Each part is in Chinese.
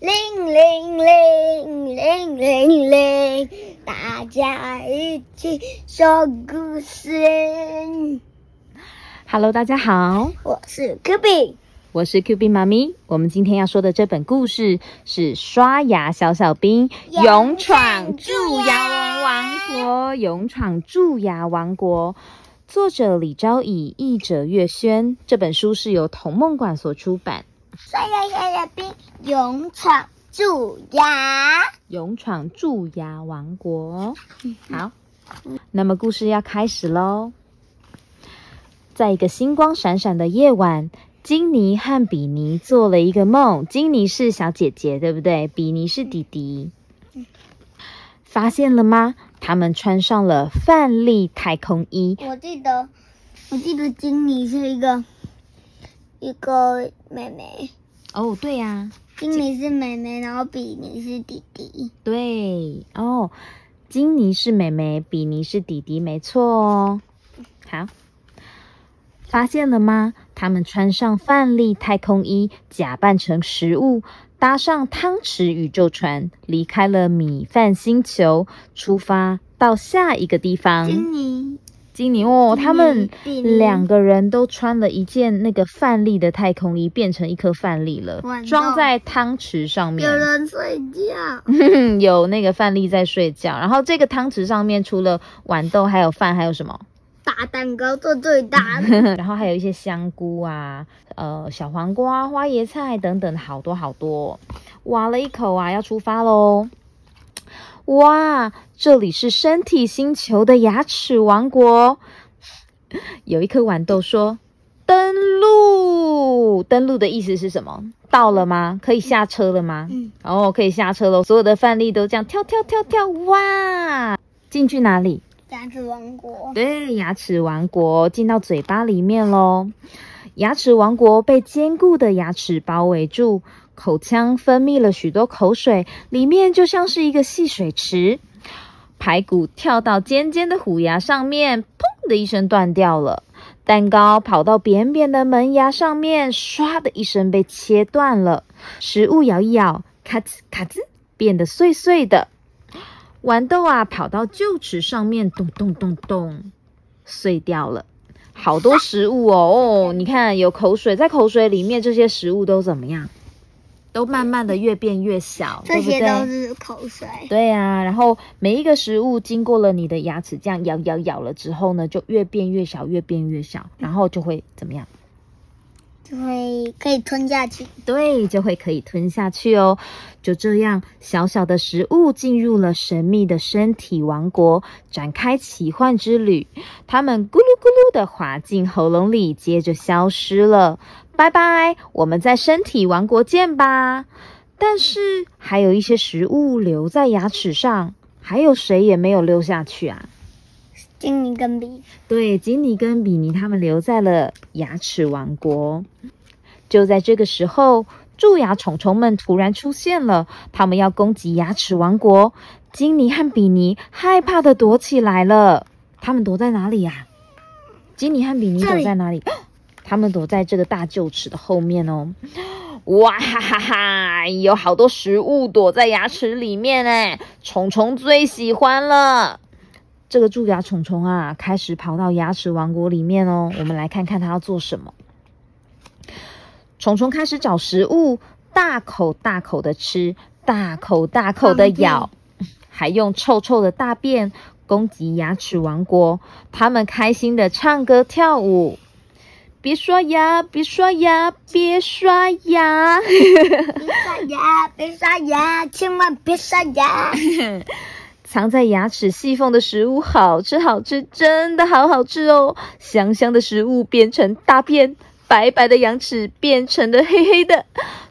铃铃铃铃铃铃，大家一起说故事。Hello，大家好，我是 Q B，我是 Q B 妈咪。我们今天要说的这本故事是《刷牙小小兵勇闯蛀牙王国》，勇闯蛀牙王国。作者李昭乙，译者岳轩。这本书是由童梦馆所出版。刷牙小小兵勇闯蛀牙。勇闯蛀牙王国。好，那么故事要开始喽。在一个星光闪闪的夜晚，金妮和比尼做了一个梦。金妮是小姐姐，对不对？比尼是弟弟。发现了吗？他们穿上了范例太空衣。我记得，我记得金妮是一个一个妹妹，哦，对呀、金妮是妹妹，然后比尼是弟弟。对哦，金妮是妹妹，比尼是弟弟，没错哦。好，发现了吗？他们穿上范例太空衣，假扮成食物，搭上汤匙宇宙船，离开了米饭星球，出发到下一个地方。金妮，金妮哦，他们两个人都穿了一件那个范例的太空衣，变成一颗范例了装在汤匙上面。有人睡觉。有那个范例在睡觉，然后这个汤匙上面除了豌豆，还有饭，还有什么？大蛋糕做最大的，然后还有一些香菇啊，呃，小黄瓜、花椰菜等等，好多好多。挖了一口啊，要出发喽！哇，这里是身体星球的牙齿王国。有一颗豌豆说：“登陆！”登陆的意思是什么？到了吗？可以下车了吗？嗯，哦，可以下车了！所有的范例都这样跳跳跳跳，哇！进去哪里？牙齿王国。对，牙齿王国进到嘴巴里面喽。牙齿王国被坚固的牙齿包围住，口腔分泌了许多口水，里面就像是一个戏水池。排骨跳到尖尖的虎牙上面，砰的一声断掉了。蛋糕跑到扁扁的门牙上面，唰的一声被切断了。食物咬一咬，咔吱咔吱，变得碎碎的。豌豆啊，跑到臼齿上面，咚咚咚咚，碎掉了。好多食物哦，哦，你看有口水，在口水里面，这些食物都怎么样？都慢慢的越变越小，这些？都是口水。对呀、然后每一个食物经过了你的牙齿这样咬咬咬了之后呢，就越变越小，越变越小，然后就会怎么样？就会可以吞下去。对，就会可以吞下去哦。就这样，小小的食物进入了神秘的身体王国，展开奇幻之旅。它们咕噜咕噜的滑进喉咙里，接着消失了。拜拜，我们在身体王国见吧。但是还有一些食物留在牙齿上，还有谁也没有溜下去啊？金尼跟比，对，金尼跟比尼他们留在了牙齿王国。就在这个时候，蛀牙虫虫们突然出现了，他们要攻击牙齿王国。金尼和比尼害怕的躲起来了。他们躲在哪里呀、金尼和比尼躲在哪里？他们躲在这个大臼齿的后面哦。哇哈哈哈！有好多食物躲在牙齿里面哎，虫虫最喜欢了。这个蛀牙虫虫啊，开始跑到牙齿王国里面哦。我们来看看它要做什么。虫虫开始找食物，大口大口的吃，大口大口的咬，还用臭臭的大便攻击牙齿王国。他们开心的唱歌跳舞。别刷牙，别刷牙，别刷牙。别刷牙，别刷牙，千万别刷牙。藏在牙齿细缝的食物好吃好吃，真的好好吃哦！香香的食物变成大便，白白的牙齿变成了黑黑的。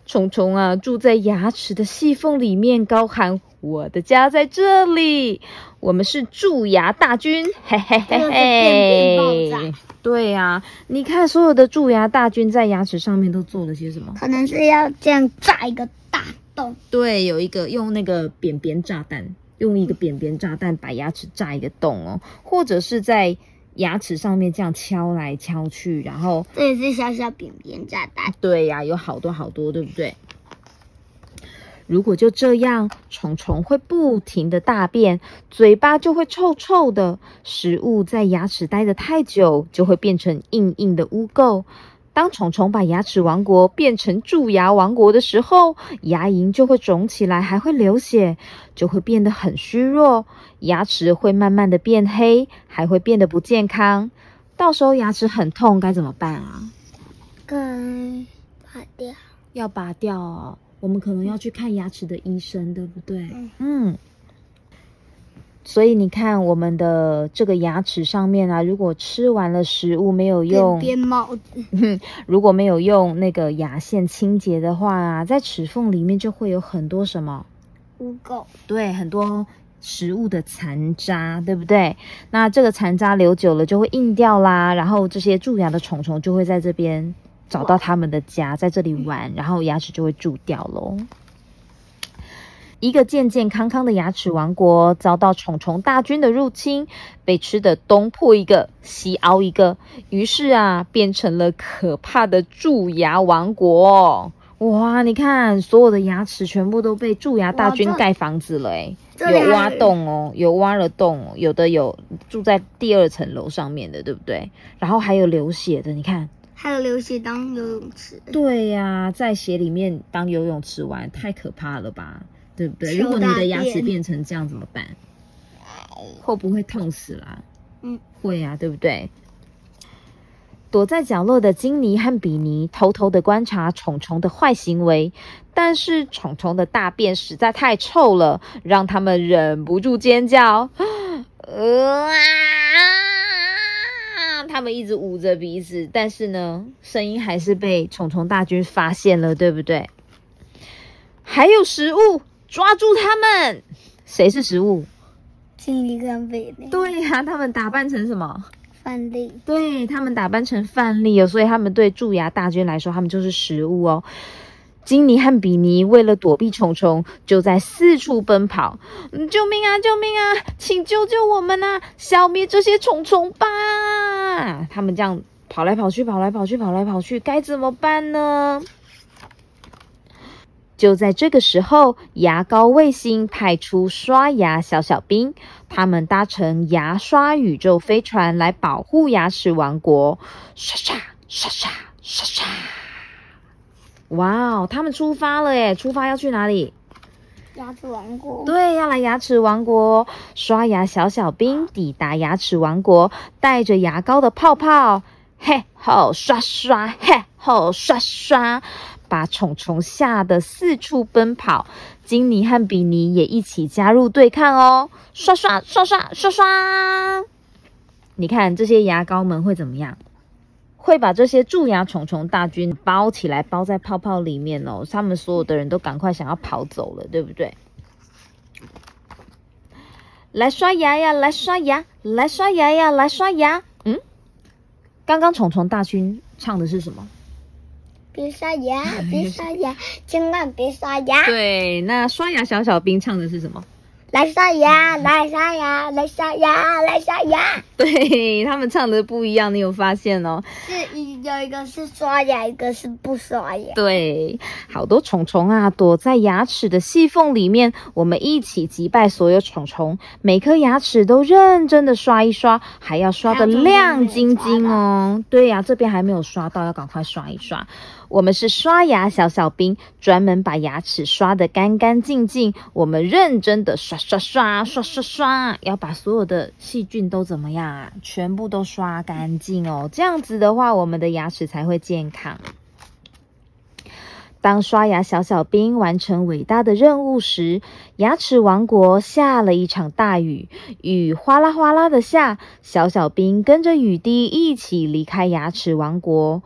虫虫啊，住在牙齿的细缝里面，高喊：“我的家在这里，我们是蛀牙大军！”嘿嘿嘿嘿爆。对呀、你看所有的蛀牙大军在牙齿上面都做了些什么？可能是要这样炸一个大洞。对，有一个用那个扁扁炸弹，用一个扁扁炸弹把牙齿炸一个洞哦，或者是在牙齿上面这样敲来敲去，然后这也是小小扁扁炸弹。对呀、有好多好多，对不对？如果就这样，虫虫会不停的大便，嘴巴就会臭臭的，食物在牙齿待得太久，就会变成硬硬的污垢。当虫虫把牙齿王国变成蛀牙王国的时候，牙龈就会肿起来，还会流血，就会变得很虚弱，牙齿会慢慢的变黑，还会变得不健康。到时候牙齿很痛，该怎么办啊？该拔掉。要拔掉哦，我们可能要去看牙齿的医生，对不对？嗯嗯。所以你看，我们的这个牙齿上面啊，如果吃完了食物没有用，编 帽子。如果没有用那个牙线清洁的话啊，在齿缝里面就会有很多什么？污垢。对，很多食物的残渣，对不对？那这个残渣留久了就会硬掉啦，然后这些蛀牙的虫虫就会在这边找到他们的家，在这里玩，然后牙齿就会蛀掉喽。一个健健康康的牙齿王国遭到虫虫大军的入侵，被吃的东破一个西凹一个，于是啊，变成了可怕的蛀牙王国。哇，你看，所有的牙齿全部都被蛀牙大军盖房子了，哎，有挖洞哦，有挖了洞哦，有的有住在第二层楼上面的，对不对？然后还有流血的，你看，还有流血当游泳池。对呀，在血里面当游泳池玩，太可怕了吧？对不对？如果你的牙齿变成这样怎么办？会不会痛死啦？嗯，会啊，对不对？躲在角落的金妮和比尼偷偷的观察虫虫的坏行为，但是虫虫的大便实在太臭了，让他们忍不住尖叫。呃啊！他们一直捂着鼻子，但是呢，声音还是被虫虫大军发现了，对不对？还有食物。抓住他们！谁是食物？金妮跟贝利。对呀，他们打扮成什么？范例。对他们打扮成范例哦，所以他们对蛀牙大军来说，他们就是食物哦。金尼和比尼为了躲避虫虫，就在四处奔跑。救命啊！救命啊！请救救我们啊！消灭这些虫虫吧！他们这样跑来跑去，跑来跑去，跑来跑去，该怎么办呢？就在这个时候，牙膏卫星派出刷牙小小兵，他们搭乘牙刷宇宙飞船来保护牙齿王国。刷刷刷刷刷刷！哇哦，他们出发了耶！出发要去哪里？牙齿王国。对，要来牙齿王国。刷牙小小兵抵达牙齿王国，带着牙膏的泡泡，嘿吼刷刷，嘿吼刷刷。把虫虫吓得四处奔跑，金妮和比尼也一起加入对抗哦！刷刷刷刷刷刷！你看这些牙膏们会怎么样？会把这些蛀牙虫虫大军包起来，包在泡泡里面哦。他们所有的人都赶快想要跑走了，对不对？来刷牙呀！来刷牙！来刷牙呀！来刷牙！嗯，刚刚虫虫大军唱的是什么？别刷牙，别刷牙，千万别刷牙。对，那刷牙小小兵唱的是什么？来刷牙，来刷牙，来刷牙，来刷牙。对他们唱的不一样，你有发现哦？是一有一个是刷牙，一个是不刷牙。对，好多虫虫啊，躲在牙齿的细缝里面。我们一起击败所有虫虫，每颗牙齿都认真的刷一刷，还要刷的亮晶晶哦。对呀，这边还没有刷到，要赶快刷一刷。我们是刷牙小小兵，专门把牙齿刷得干干净净。我们认真的刷刷刷刷刷刷，要把所有的细菌都怎么样啊？全部都刷干净哦。这样子的话，我们的牙齿才会健康。当刷牙小小兵完成伟大的任务时，牙齿王国下了一场大雨，雨哗啦哗啦的下，小小兵跟着雨滴一起离开牙齿王国。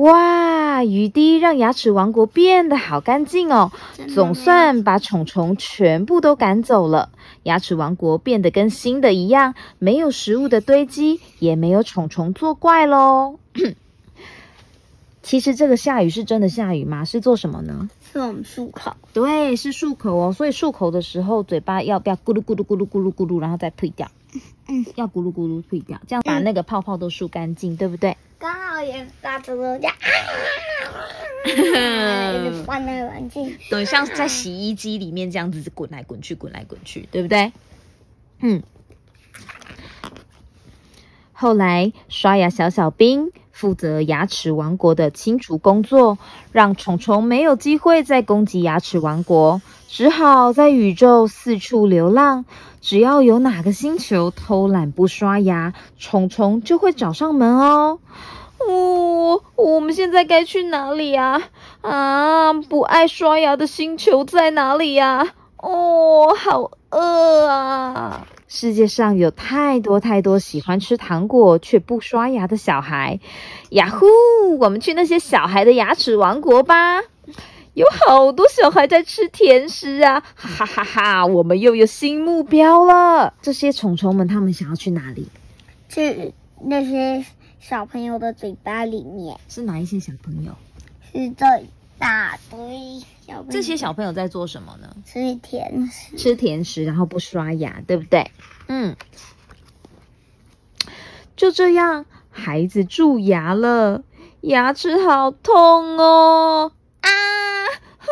哇！雨滴让牙齿王国变得好干净哦，总算把虫虫全部都赶走了。牙齿王国变得跟新的一样，没有食物的堆积，也没有虫虫作怪喽。其实这个下雨是真的下雨吗？是做什么呢？是我们漱口。对，是漱口哦。所以漱口的时候，嘴巴要不要咕噜咕噜咕噜咕噜咕噜，然后再退掉？嗯，要咕噜咕噜退掉，这样把那个泡泡都漱干净，对不对？刚好也打成了这样。一直翻来翻去。对，像在洗衣机里面这样子滚来滚去，滚来滚去，对不对？嗯。后来，刷牙小小兵负责牙齿王国的清除工作，让虫虫没有机会再攻击牙齿王国，只好在宇宙四处流浪。只要有哪个星球偷懒不刷牙，虫虫就会找上门哦。哦，我们现在该去哪里呀？啊，不爱刷牙的星球在哪里呀？哦，好饿啊！世界上有太多太多喜欢吃糖果却不刷牙的小孩，呀呼！我们去那些小孩的牙齿王国吧，有好多小孩在吃甜食啊！哈哈哈哈！我们又有新目标了。这些虫虫们，他们想要去哪里？去那些小朋友的嘴巴里面。是哪一些小朋友？是这大堆小。这些小朋友在做什么呢？吃甜食，吃甜食，然后不刷牙，对不对？嗯，就这样，孩子蛀牙了，牙齿好痛哦！啊，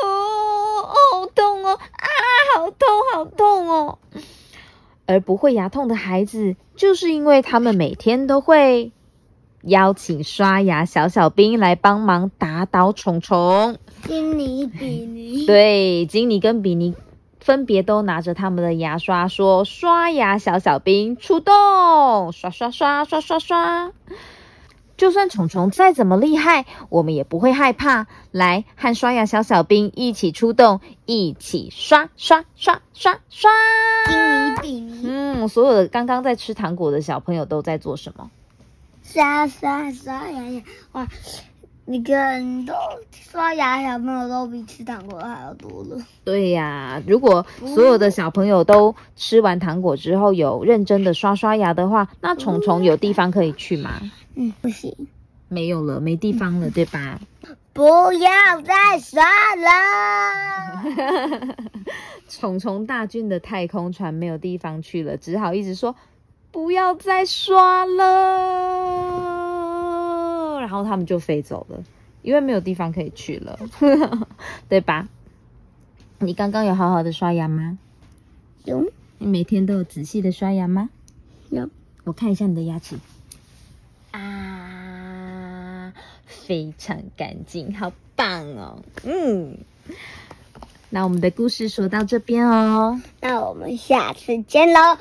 哦，好痛哦！啊，好痛，好痛哦！而不会牙痛的孩子，就是因为他们每天都会。邀请刷牙小小兵来帮忙打倒虫虫。金尼比尼，对，金尼跟比尼分别都拿着他们的牙刷，说：“刷牙小小兵出动，刷刷刷刷刷刷。就算虫虫再怎么厉害，我们也不会害怕。来，和刷牙小小兵一起出动，一起刷刷刷刷刷。金尼比尼，嗯，所有的刚刚在吃糖果的小朋友都在做什么？”刷刷刷牙牙哇！你看，都刷牙小朋友都比吃糖果还要多了。对呀，如果所有的小朋友都吃完糖果之后有认真的刷刷牙的话，那虫虫有地方可以去吗？嗯，不行，没有了，没地方了，对吧？不要再刷了！虫虫大军的太空船没有地方去了，只好一直说。不要再刷了，然后他们就飞走了，因为没有地方可以去了，对吧？你刚刚有好好的刷牙吗？有。你每天都有仔细的刷牙吗？有。我看一下你的牙齿，啊，非常干净，好棒哦。嗯。那我们的故事说到这边哦，那我们下次见喽。